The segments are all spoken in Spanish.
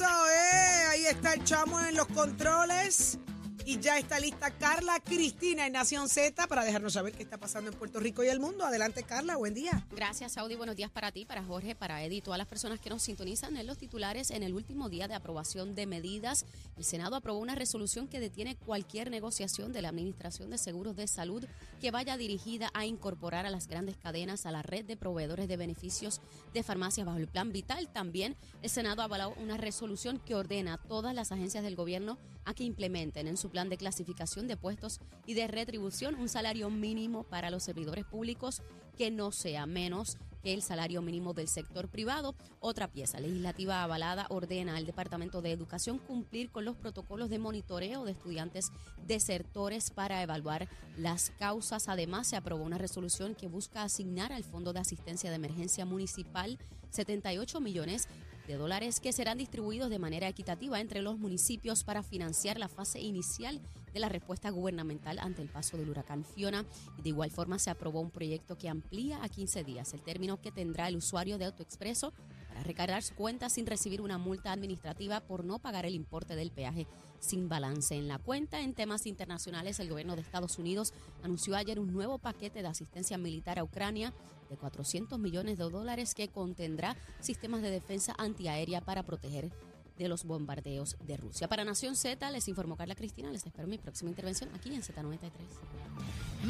Eh. Ahí está el chamo en los controles. Y ya está lista Carla Cristina en Nación Z para dejarnos saber qué está pasando en Puerto Rico y el mundo. Adelante, Carla, buen día. Gracias, Saudi. Buenos días para ti, para Jorge, para Eddie y todas las personas que nos sintonizan en los titulares. En el último día de aprobación de medidas, el Senado aprobó una resolución que detiene cualquier negociación de la Administración de Seguros de Salud que vaya dirigida a incorporar a las grandes cadenas a la red de proveedores de beneficios de farmacias bajo el Plan Vital. También el Senado avaló una resolución que ordena a todas las agencias del gobierno a que implementen en su plan de clasificación de puestos y de retribución un salario mínimo para los servidores públicos que no sea menos que el salario mínimo del sector privado. Otra pieza legislativa avalada ordena al Departamento de Educación cumplir con los protocolos de monitoreo de estudiantes desertores para evaluar las causas. Además, se aprobó una resolución que busca asignar al Fondo de Asistencia de Emergencia Municipal 78 millones de dólares que serán distribuidos de manera equitativa entre los municipios para financiar la fase inicial de la respuesta gubernamental ante el paso del huracán Fiona. De igual forma se aprobó un proyecto que amplía a 15 días el término que tendrá el usuario de AutoExpreso para recargar su cuenta sin recibir una multa administrativa por no pagar el importe del peaje sin balance en la cuenta. En temas internacionales, el gobierno de Estados Unidos anunció ayer un nuevo paquete de asistencia militar a Ucrania de 400 millones de dólares que contendrá sistemas de defensa antiaérea para proteger de los bombardeos de Rusia. Para Nación Z, les informó Carla Cristina. Les espero mi próxima intervención aquí en Z93.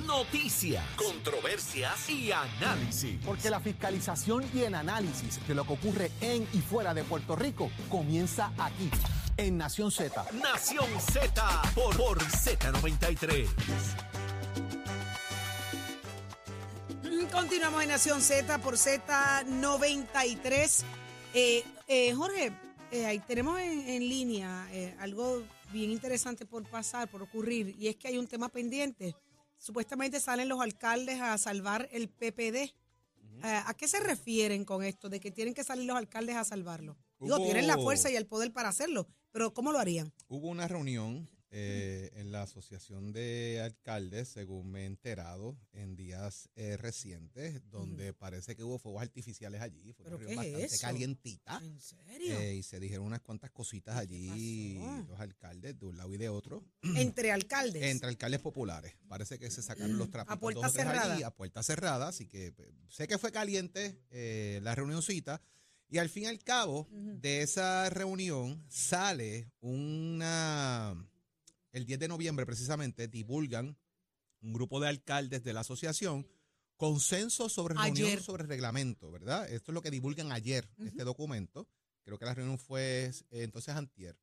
Noticias, controversias y análisis. Porque la fiscalización y el análisis de lo que ocurre en y fuera de Puerto Rico comienza aquí, en Nación Z. Nación Z por, por Z93. Continuamos en Nación Z por Z93. Eh, eh, Jorge, eh, ahí tenemos en, en línea eh, algo bien interesante por pasar, por ocurrir, y es que hay un tema pendiente. Supuestamente salen los alcaldes a salvar el PPD. Eh, ¿A qué se refieren con esto de que tienen que salir los alcaldes a salvarlo? Digo, Hubo- tienen la fuerza y el poder para hacerlo, pero ¿cómo lo harían? Hubo una reunión eh, en la Asociación de Alcaldes, según me he enterado, en días eh, recientes, donde parece que hubo fuegos artificiales allí. Fue ¿Pero una reunión bastante calientita. ¿En serio? eh, y se dijeron unas cuantas cositas allí, los alcaldes de un lado y de otro, Entre alcaldes. entre alcaldes populares. Parece que se sacaron los trapitos puerta o tres cerrada. allí, a puerta cerrada, así que sé que fue caliente la reunioncita. Y al fin y al cabo de esa reunión sale una, el 10 de noviembre precisamente, divulgan un grupo de alcaldes de la asociación consenso sobre reunión Ayer. sobre reglamento, ¿verdad? Esto es lo que divulgan ayer, este documento. Creo que la reunión fue eh, entonces antier.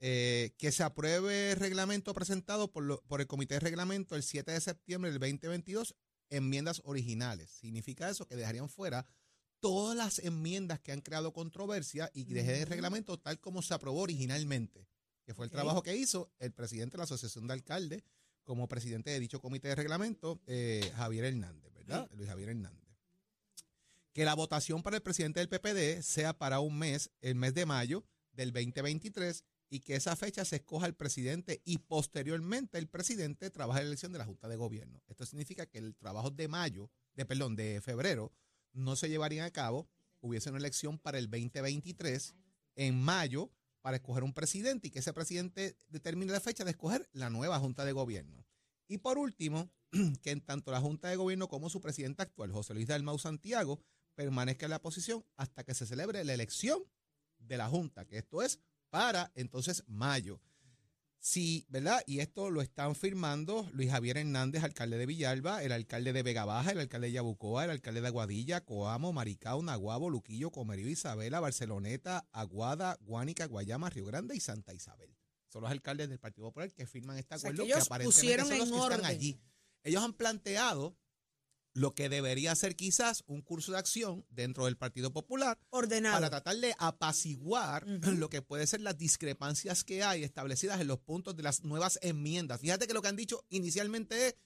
Eh, que se apruebe el reglamento presentado por, lo- por el Comité de Reglamento el 7 de septiembre del 2022, enmiendas originales. Significa eso que dejarían fuera todas las enmiendas que han creado controversia y que dejen el reglamento tal como se aprobó originalmente, que fue el trabajo que hizo el presidente de la Asociación de Alcaldes como presidente de dicho comité de reglamento, eh, Javier Hernández, ¿verdad? Luis Javier Hernández. Que la votación para el presidente del PPD sea para un mes, el mes de mayo del 2023, y que esa fecha se escoja el presidente y posteriormente el presidente trabaje en la elección de la Junta de Gobierno. Esto significa que el trabajo de mayo, de perdón, de febrero, no se llevaría a cabo, hubiese una elección para el 2023 en mayo para escoger un presidente y que ese presidente determine la fecha de escoger la nueva Junta de Gobierno. Y por último, que en tanto la Junta de Gobierno como su presidente actual, José Luis Dalmau Santiago, permanezca en la posición hasta que se celebre la elección de la Junta, que esto es para entonces mayo. Sí, ¿verdad? Y esto lo están firmando Luis Javier Hernández, alcalde de Villalba, el alcalde de Vega Baja, el alcalde de Yabucoa, el alcalde de Aguadilla, Coamo, Maricao, Naguabo, Luquillo, Comerío, Isabela, Barceloneta, Aguada, Guánica, Guayama, Río Grande y Santa Isabel. Son los alcaldes del Partido Popular que firman este O sea, acuerdo que aparentemente pusieron son los en que están orden. allí. Ellos han planteado lo que debería ser quizás un curso de acción dentro del Partido Popular Ordenado. para tratar de apaciguar lo que puede ser las discrepancias que hay establecidas en los puntos de las nuevas enmiendas. Fíjate que lo que han dicho inicialmente es,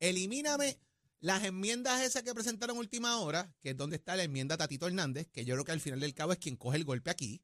elimíname las enmiendas esas que presentaron última hora, que es donde está la enmienda Tatito Hernández, que yo creo que al final del cabo es quien coge el golpe aquí,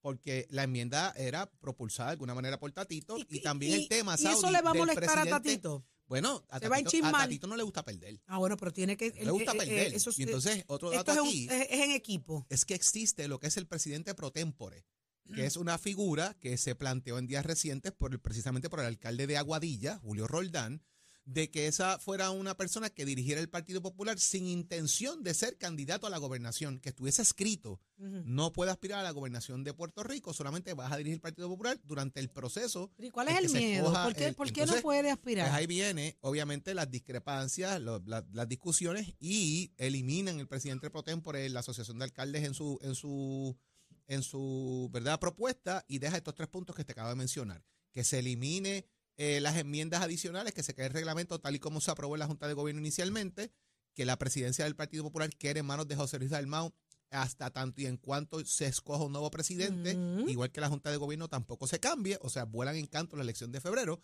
porque la enmienda era propulsada de alguna manera por Tatito y, también el tema, ¿Y eso Saudi, le va a molestar a Tatito? Bueno, a Se va a Tatito, a enchismar. Tatito no le gusta perder. Ah, bueno, pero tiene que... Le gusta eh, eh, perder. eso es- y entonces, otro dato es, un- aquí es- en equipo. es que existe lo que es el presidente pro tempore, que es una figura que se planteó en días recientes por el- precisamente por el alcalde de Aguadilla, Julio Roldán, de que esa fuera una persona que dirigiera el Partido Popular sin intención de ser candidato a la gobernación, que estuviese escrito, no puede aspirar a la gobernación de Puerto Rico, solamente vas a dirigir el Partido Popular durante el proceso. ¿Y cuál es el miedo? ¿Por qué, el- por qué entonces, no puede Pues aspirar? ahí viene, obviamente, las discrepancias, lo- la- las discusiones y eliminan el presidente pro tempore la Asociación de Alcaldes en su, en su, en su verdad propuesta y deja estos tres puntos que te acabo de mencionar. Que se elimine eh, las enmiendas adicionales, que se quede el reglamento tal y como se aprobó en la Junta de Gobierno inicialmente, que la presidencia del Partido Popular quede en manos de José Luis Dalmau hasta tanto y en cuanto se escoja un nuevo presidente, igual que la Junta de Gobierno tampoco se cambie, o sea, vuelan en canto la elección de febrero,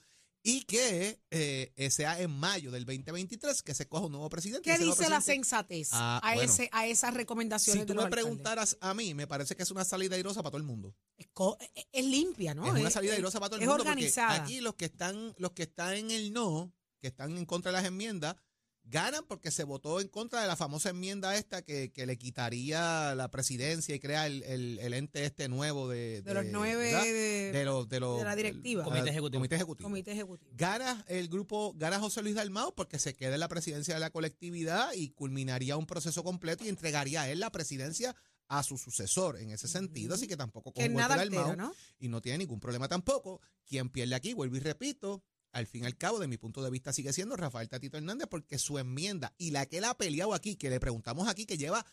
y que eh, eh, sea en mayo del 2023 que se coja un nuevo presidente. ¿Qué dice la sensatez Ah, a, bueno. ese, a esas recomendaciones Si de tú los me alcaldes? preguntaras a mí, me parece que es una salida airosa para todo el mundo. Es, es- es limpia, ¿no? es una salida airosa para todo el es mundo. organizada. Porque aquí los que están, los que están en el no, que están en contra de las enmiendas, ganan porque se votó en contra de la famosa enmienda esta que, que le quitaría la presidencia y crea el, el- el ente este nuevo de, de los nueve de, de los de los de la directiva. Comité ejecutivo. comité ejecutivo. comité ejecutivo. Gana el grupo, gana José Luis Dalmau porque se queda en la presidencia de la colectividad y culminaría un proceso completo y entregaría a él la presidencia a su sucesor en ese sentido, así que tampoco con nada altera, ¿no? y no tiene ningún problema tampoco. Quien pierde aquí, vuelvo y repito, al fin y al cabo, de mi punto de vista, sigue siendo Rafael Tatito Hernández, porque su enmienda y la que él ha peleado aquí, que le preguntamos aquí, que lleva,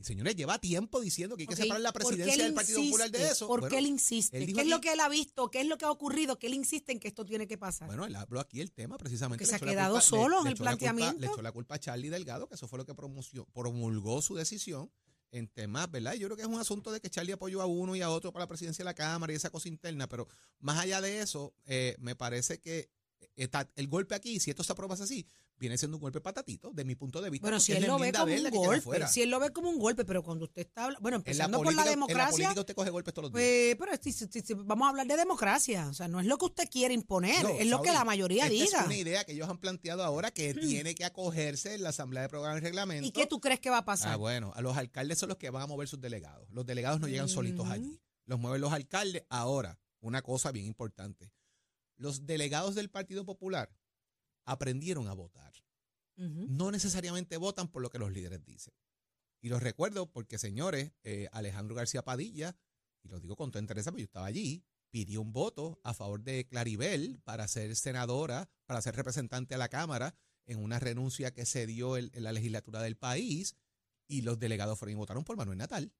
señores, lleva tiempo diciendo que hay que Ok, separar la ¿por qué presidencia del Partido Popular de eso. ¿Por Bueno, qué él insiste? él ¿Qué es lo que él ha visto? ¿Qué es lo que ha ocurrido? ¿Qué él insiste en que esto tiene que pasar? Bueno, él habló aquí el tema precisamente. Que se ha quedado culpa- solo en el culpa- planteamiento. le echó la culpa a Charlie Delgado, que eso fue lo que promoció, promulgó su decisión en temas, ¿verdad? Yo creo que es un asunto de que Charlie apoyó a uno y a otro para la presidencia de la Cámara y esa cosa interna, pero más allá de eso, eh, me parece que está, el golpe aquí, si esto se aprueba así, viene siendo un golpe patatito, de mi punto de vista. bueno, si él lo ve como un golpe, si él lo ve como un golpe, pero cuando usted está habla- bueno, la empezando por la en la democracia, política usted coge golpes todos los días. pues, pero si- si- si- si vamos a hablar de democracia, o sea, no es lo que usted quiere imponer, No, es lo que la mayoría esta diga. Es una idea que ellos han planteado ahora que tiene que acogerse en la Asamblea de Programa y Reglamento. ¿Y qué tú crees que va a pasar? Ah, bueno, a los alcaldes son los que van a mover sus delegados. Los delegados no llegan solitos Ujú. allí. Los mueven los alcaldes. Ahora, una cosa bien importante. Los delegados del Partido Popular aprendieron a votar. No necesariamente votan por lo que los líderes dicen. Y los recuerdo porque, señores, eh, Alejandro García Padilla, y lo digo con toda interés porque yo estaba allí, pidió un voto a favor de Claribel para ser senadora, para ser representante a la Cámara en una renuncia que se dio en, en la legislatura del país y los delegados fueron y votaron por Manuel Natal.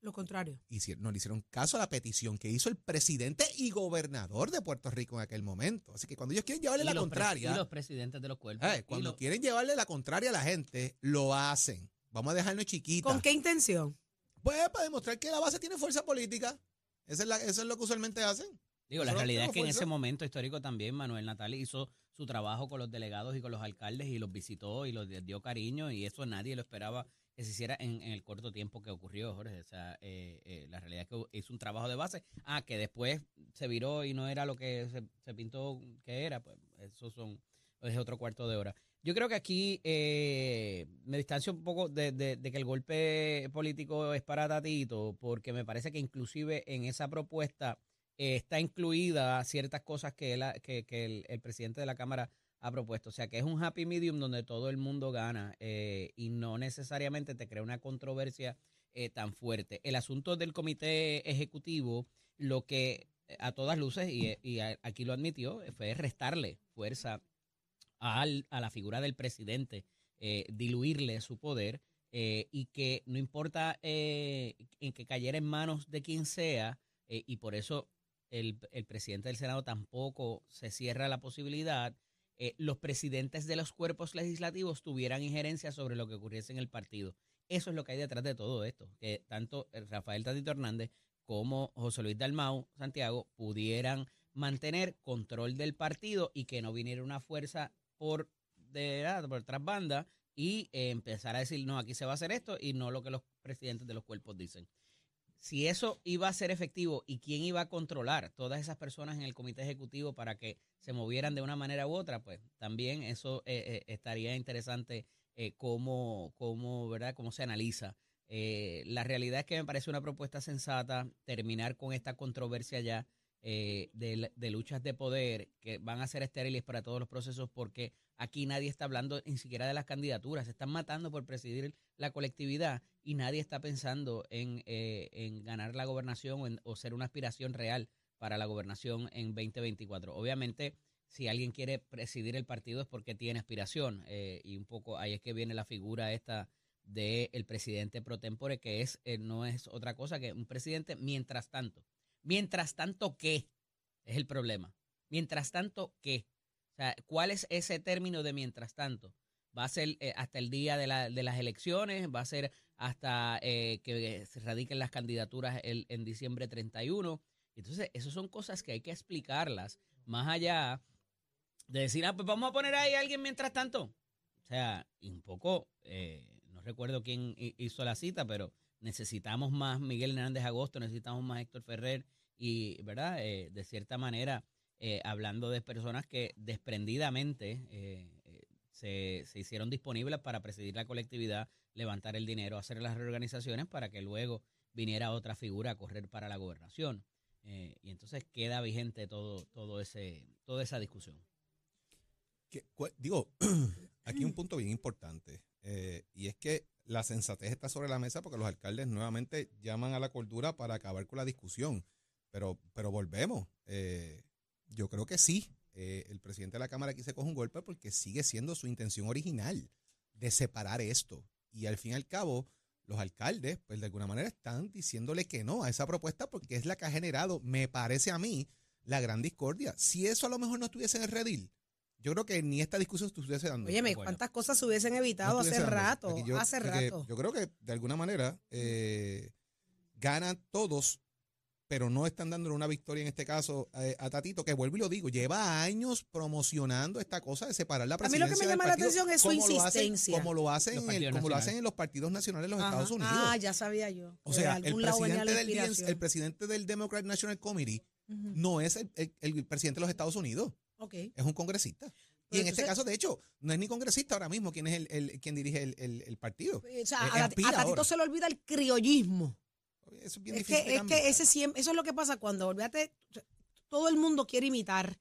Lo contrario. Hicieron- no le hicieron caso a la petición que hizo el presidente y gobernador de Puerto Rico en aquel momento. Así que cuando ellos quieren llevarle Y la contraria... Y los presidentes de los cuerpos. Eh, cuando los- quieren llevarle la contraria a la gente, lo hacen. Vamos a dejarnos chiquita. ¿Con qué intención? Pues para demostrar que la base tiene fuerza política. Esa es, la- eso es lo que usualmente hacen. Digo, la realidad es que en ese momento histórico también Manuel Natal hizo su trabajo con los delegados y con los alcaldes y los visitó y los dio cariño y eso nadie lo esperaba que se hiciera en, en el corto tiempo que ocurrió, Jorge. O sea, eh, eh, la realidad es que hizo un trabajo de base. Ah, que después se viró y no era lo que se, pintó que era, pues eso son, es otro cuarto de hora. Yo creo que aquí eh, me distancio un poco de, que el golpe político es para Tatito, porque me parece que inclusive en esa propuesta eh, está incluida ciertas cosas que, él el presidente de la Cámara ha propuesto. O sea, que es un happy medium donde todo el mundo gana eh, y no necesariamente te crea una controversia eh, tan fuerte. El asunto del comité ejecutivo, lo que eh, a todas luces, y, aquí lo admitió, fue restarle fuerza al- a la figura del presidente, diluirle su poder y que no importa en que cayera en manos de quien sea, y por eso el, el presidente del Senado tampoco se cierra la posibilidad, eh, los presidentes de los cuerpos legislativos tuvieran injerencia sobre lo que ocurriese en el partido. Eso es lo que hay detrás de todo esto, que tanto Rafael Tatito Hernández como José Luis Dalmau Santiago pudieran mantener control del partido y que no viniera una fuerza por de por otras bandas y eh, empezar a decir, no, aquí se va a hacer esto y no lo que los presidentes de los cuerpos dicen. Si eso iba a ser efectivo y quién iba a controlar todas esas personas en el comité ejecutivo para que se movieran de una manera u otra, pues también eso eh, eh, estaría interesante eh, cómo, cómo, ¿verdad? cómo se analiza Eh, la realidad es que me parece una propuesta sensata terminar con esta controversia ya eh, de, de luchas de poder que van a ser estériles para todos los procesos porque aquí nadie está hablando ni siquiera de las candidaturas, se están matando por presidir la colectividad y nadie está pensando en, eh, en ganar la gobernación o, en- ser una aspiración real para la gobernación en 2024. Obviamente, si alguien quiere presidir el partido es porque tiene aspiración eh, y un poco ahí es que viene la figura esta del presidente pro tempore, que es eh, no es otra cosa que un presidente mientras tanto. Mientras tanto, ¿qué? Es el problema. Mientras tanto, ¿qué? O sea, ¿cuál es ese término de mientras tanto? ¿Va a ser eh, hasta el día de, la- de las elecciones? ¿Va a ser hasta eh, que se radiquen las candidaturas en diciembre 31? Entonces, esas son cosas que hay que explicarlas más allá de decir, ah, pues vamos a poner ahí a alguien mientras tanto. O sea, y un poco, eh, no recuerdo quién hi- hizo la cita, pero necesitamos más Miguel Hernández Agosto, necesitamos más Héctor Ferrer y, ¿verdad? Eh, de cierta manera, eh, hablando de personas que desprendidamente eh, se, se hicieron disponibles para presidir la colectividad, levantar el dinero, hacer las reorganizaciones para que luego viniera otra figura a correr para la gobernación. Y entonces queda vigente todo, todo ese, toda esa discusión. Digo, aquí un punto bien importante, y es que la sensatez está sobre la mesa porque los alcaldes nuevamente llaman a la cordura para acabar con la discusión. Pero, pero volvemos. eh, yo creo que sí. eh, el presidente de la Cámara aquí se coge un golpe porque sigue siendo su intención original de separar esto. Y al fin y al cabo, los alcaldes, pues de alguna manera están diciéndole que no a esa propuesta porque es la que ha generado, me parece a mí, la gran discordia. Si eso a lo mejor no estuviese en el redil, yo creo que ni esta discusión se estuviese dando. Bueno. ¿cuántas cosas se hubiesen No evitado hace rato? Yo- hace rato. Yo creo que de alguna manera eh, ganan todos, pero no están dándole una victoria en este caso eh, a Tatito, que vuelvo y lo digo, lleva años promocionando esta cosa de separar la A mí lo presidencia que me llama la atención es su como lo hacen- insistencia. como lo hacen, Los en el- como lo hacen en los partidos nacionales de los Ajá. Estados Unidos. Ah, ya sabía yo. O sea, el presidente, del, el presidente del Democrat National Committee no es el, el- el presidente de los Estados Unidos, Ok. es un congresista. Y Pero en este entonces- caso, de hecho, no es ni congresista ahora mismo quien es el, el- quien dirige el, el- el partido. O sea, Eh, a, a aspira Tatito ahora. se le olvida el criollismo. Eso es bien Es difícil que, es que ese siempre, eso es lo que pasa cuando, olvídate, todo el mundo quiere imitar.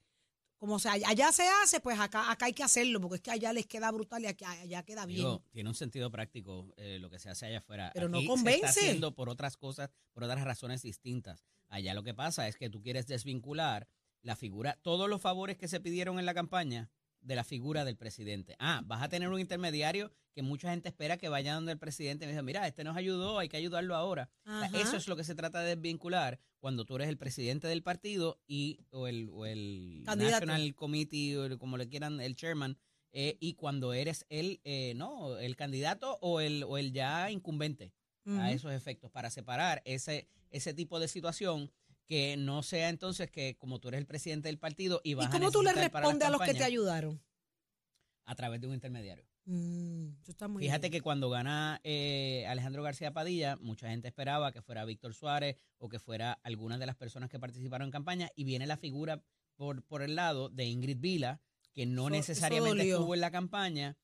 Como sea, allá se hace, pues acá, acá hay que hacerlo, porque es que allá les queda brutal y aquí, allá queda bien. Digo, tiene un sentido práctico eh, lo que se hace allá afuera. Pero no Aquí Se convence. está haciendo por otras cosas, por otras razones distintas. Allá lo que pasa es que tú quieres desvincular la figura, todos los favores que se pidieron en la campaña de la figura del presidente. Ah, vas a tener un intermediario que mucha gente espera que vaya donde el presidente y me dice, mira, este nos ayudó, hay que ayudarlo ahora. O sea, Ajá. eso es lo que se trata de desvincular cuando tú eres el presidente del partido y o el, o el Candidato. National Committee, o el- como le quieran, el chairman, eh, y cuando eres el, eh, no, el candidato o el, o el ya incumbente a esos efectos, para separar ese, ese tipo de situación que no sea entonces que como tú eres el presidente del partido y vas ¿Y a cómo tú le respondes a los que te ayudaron? A través de un intermediario. Mm, está muy Fíjate bien. que cuando gana eh, Alejandro García Padilla, mucha gente esperaba que fuera Víctor Suárez o que fuera alguna de las personas que participaron en campaña y viene la figura por, por el lado de Ingrid Vila, que no Eso- necesariamente estuvo en la campaña,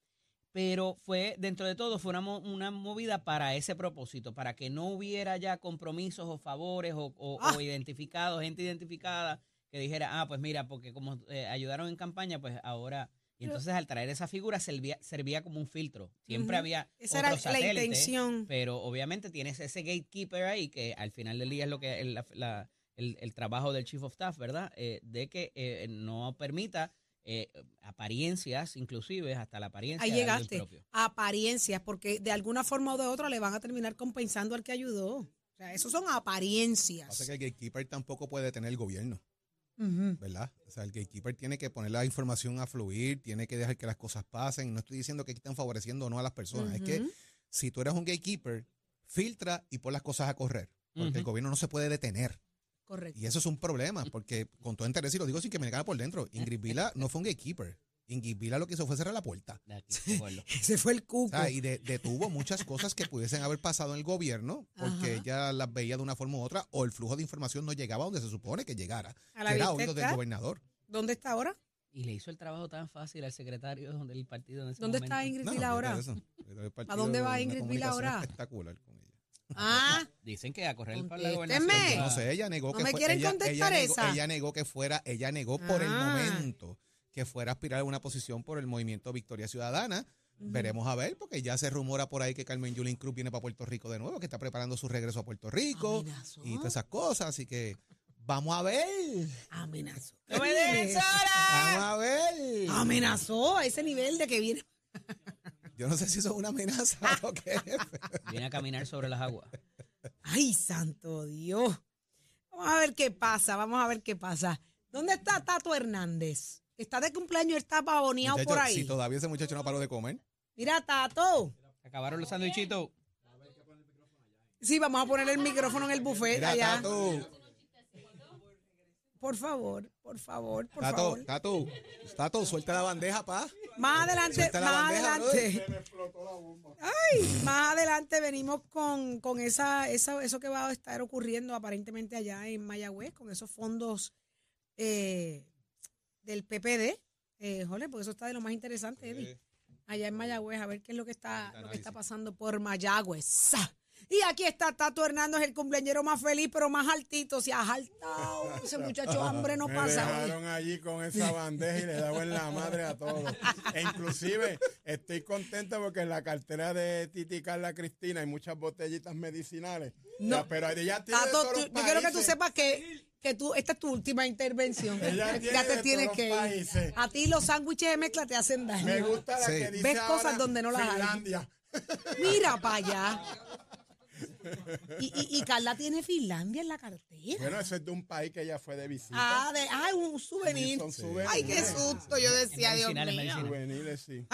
pero fue, dentro de todo, fue una, una movida para ese propósito, para que no hubiera ya compromisos o favores o, o- Ah. o identificados, gente identificada que dijera, ah, pues mira, porque como eh, ayudaron en campaña, pues ahora... Y entonces al traer esa figura servía, servía como un filtro. Siempre había Esa era otro la intención. pero obviamente tienes ese gatekeeper ahí que al final del día es lo que el, la- la- el- el trabajo del chief of staff, ¿verdad? Eh, de que eh, no permita eh, apariencias, inclusive hasta la apariencia Ahí llegaste. propio. Apariencias, porque de alguna forma o de otra le van a terminar compensando al que ayudó. O sea, eso son apariencias. Pasa que el gatekeeper tampoco puede tener el gobierno. ¿verdad? O sea, el gatekeeper tiene que poner la información a fluir, tiene que dejar que las cosas pasen. No estoy diciendo que aquí están favoreciendo o no a las personas. Es que si tú eres un gatekeeper, filtra y pon las cosas a correr. Porque el gobierno no se puede detener. Correcto. Y eso es un problema, porque con todo interés, y lo digo sin que me caiga por dentro, Ingrid Vila no fue un gatekeeper. Ingrid Vila lo que hizo fue cerrar la puerta. Ese fue el O cuco. sea, y de- detuvo muchas cosas que pudiesen haber pasado en el gobierno, porque Ajá. ella las veía de una forma u otra, o el flujo de información no llegaba donde se supone que llegara, A la que era vista oído del está. gobernador. ¿Dónde está ahora? Y le hizo el trabajo tan fácil al secretario del partido en ese ¿Dónde momento. está Ingrid No, Vila ahora? ¿A dónde va Ingrid Vila ahora? Espectacular con. Ah, Dicen que a correr para la gobernación. No sé, ella negó ¿No que me fue- quieren ella, contestar ella negó, esa? ella negó que fuera, ella negó por el Ah. momento que fuera a aspirar a una posición por el movimiento Victoria Ciudadana. Veremos a ver, porque ya se rumora por ahí que Carmen Yulín Cruz viene para Puerto Rico de nuevo, que está preparando su regreso a Puerto Rico Amenazó. y todas esas cosas, así que vamos a ver. amenazó. ¡No me dejes Vamos a ver. Amenazó a ese nivel de que viene. Yo no sé si eso es una amenaza o qué. Viene a caminar sobre las aguas. Ay, santo Dios. Vamos a ver qué pasa, vamos a ver qué pasa. ¿Dónde está Tato Hernández? Está de cumpleaños, está pavoneado por ahí. Si todavía ese muchacho no paró de comer. Mira, Tato. Acabaron los sandwichitos. Sí, vamos a poner el micrófono en el buffet Mira, allá. Tato, Por favor, por favor, por Tato, favor. Tato, Tato, suelta la bandeja, pa. Más adelante, Suelta la más bandeja, adelante. Ay, más adelante venimos con, con esa, esa, eso que va a estar ocurriendo aparentemente allá en Mayagüez, con esos fondos eh, del PPD. Eh, jole, porque eso está de lo más interesante, Eddie. Allá en Mayagüez, a ver qué es lo que está, lo que está pasando por Mayagüez. Y aquí está Tato Hernández, el cumpleañero más feliz, pero más altito. Se ha saltado. Ese muchacho hambre no Me pasa. hoy. dejaron allí con esa bandeja y le daba en la madre a todos. E inclusive estoy contento porque en la cartera de Titi Carla Cristina hay muchas botellitas medicinales. No. Ya, pero ella tiene Tato, todos tú- los yo quiero que tú sepas que, que tú, esta es tu última intervención. Ella tiene ya te de tienes todos que ir. países. A ti los sándwiches de mezcla te hacen daño. Me gusta la Sí. que dice Ves cosas ahora donde no las hay. Mira para allá. Y, y, y Carla tiene Finlandia en la cartera. Bueno, eso es de un país que ella fue de visita. Ah, de, ay, un souvenir. Son souvenirs. Ay, qué susto. Yo decía, Dios mío. sí.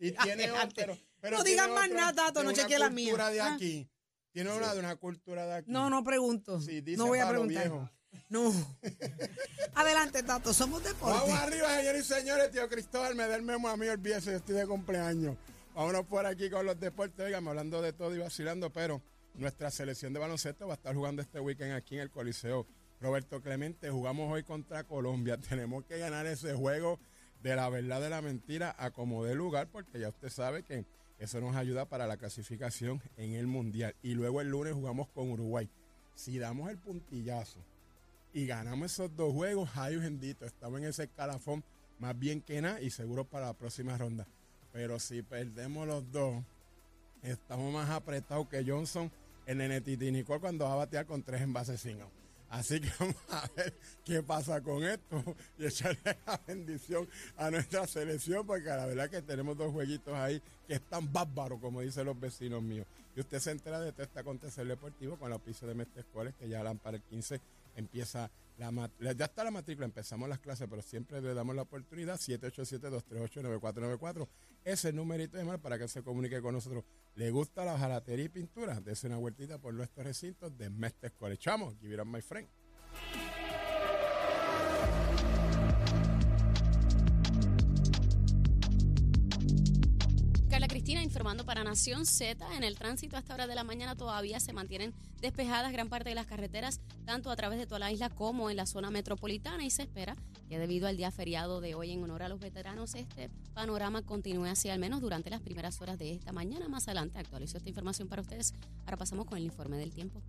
Y, y tiene otro. Pero No digas más nada, Tato, no chequeé la mía. cultura de Ah. aquí. Tiene una de una cultura de aquí. No, no pregunto. Sí, dice no voy a preguntar. viejo. No. Adelante, Tato. Somos Vamos deporte. arriba, señores y señores. Tío Cristóbal, me da el memo a mí, olvídese, yo estoy de cumpleaños. Vámonos por aquí con los deportes. Oigan, hablando de todo y vacilando, pero nuestra selección de baloncesto va a estar jugando este weekend aquí en el Coliseo. Roberto Clemente, jugamos hoy contra Colombia. Tenemos que ganar ese juego de la verdad de la mentira a como de lugar, porque ya usted sabe que eso nos ayuda para la clasificación en el Mundial. Y luego el lunes jugamos con Uruguay. Si damos el puntillazo y ganamos esos dos juegos, ay bendito, estamos en ese escalafón más bien que nada y seguro para la próxima ronda. Pero si perdemos los dos, estamos más apretados que Johnson el Titi Nicole cuando va a batear con tres envases. Así que vamos a ver qué pasa con esto y echarle la bendición a nuestra selección, porque la verdad que tenemos dos jueguitos ahí que están bárbaros, como dicen los vecinos míos. Y usted se entera de todo este acontecer deportivo con la auspicio de Mestre que ya para el 15 empieza la mat- la- ya está la matrícula, empezamos las clases, pero siempre le damos la oportunidad, 787-238-9494, ese numerito de mal para que se comunique con nosotros. ¿Le gusta la jalatería y pintura? Dese una vueltita por nuestros recintos de Mestre Escuelas. Chamo, give it up, my friend. Informando para Nación Z. En el tránsito a esta hora de la mañana todavía se mantienen despejadas gran parte de las carreteras, tanto a través de toda la isla como en la zona metropolitana. Y se espera que debido al día feriado de hoy en honor a los veteranos, este panorama continúe así al menos durante las primeras horas de esta mañana. Más adelante actualizo esta información para ustedes. Ahora pasamos con el informe del tiempo.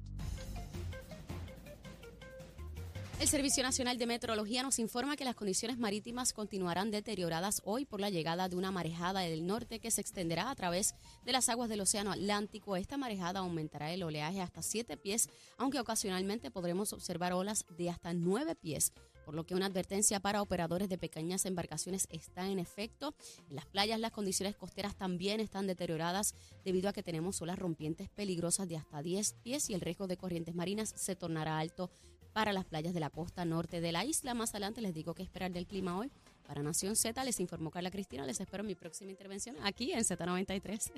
El Servicio Nacional de Meteorología nos informa que las condiciones marítimas continuarán deterioradas hoy por la llegada de una marejada del norte que se extenderá a través de las aguas del Océano Atlántico. Esta marejada aumentará el oleaje hasta 7 pies, aunque ocasionalmente podremos observar olas de hasta 9 pies por lo que una advertencia para operadores de pequeñas embarcaciones está en efecto. En las playas las condiciones costeras también están deterioradas debido a que tenemos olas rompientes peligrosas de hasta 10 pies y el riesgo de corrientes marinas se tornará alto para las playas de la costa norte de la isla. Más adelante les digo qué esperar del clima hoy. Para Nación Z les informó Carla Cristina. Les espero en mi próxima intervención aquí en Z93.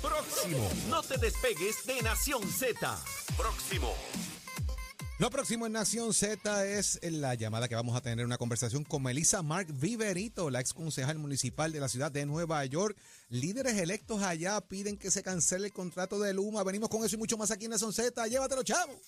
Próximo. No te despegues de Nación Z. Próximo. Lo próximo en Nación Z es la llamada que vamos a tener una conversación con Melissa Mark Viverito, la ex concejal municipal de la ciudad de Nueva York. Líderes electos allá piden que se cancele el contrato de Luma. Venimos con eso y mucho más aquí en Nación Z. Llévatelo, chavo.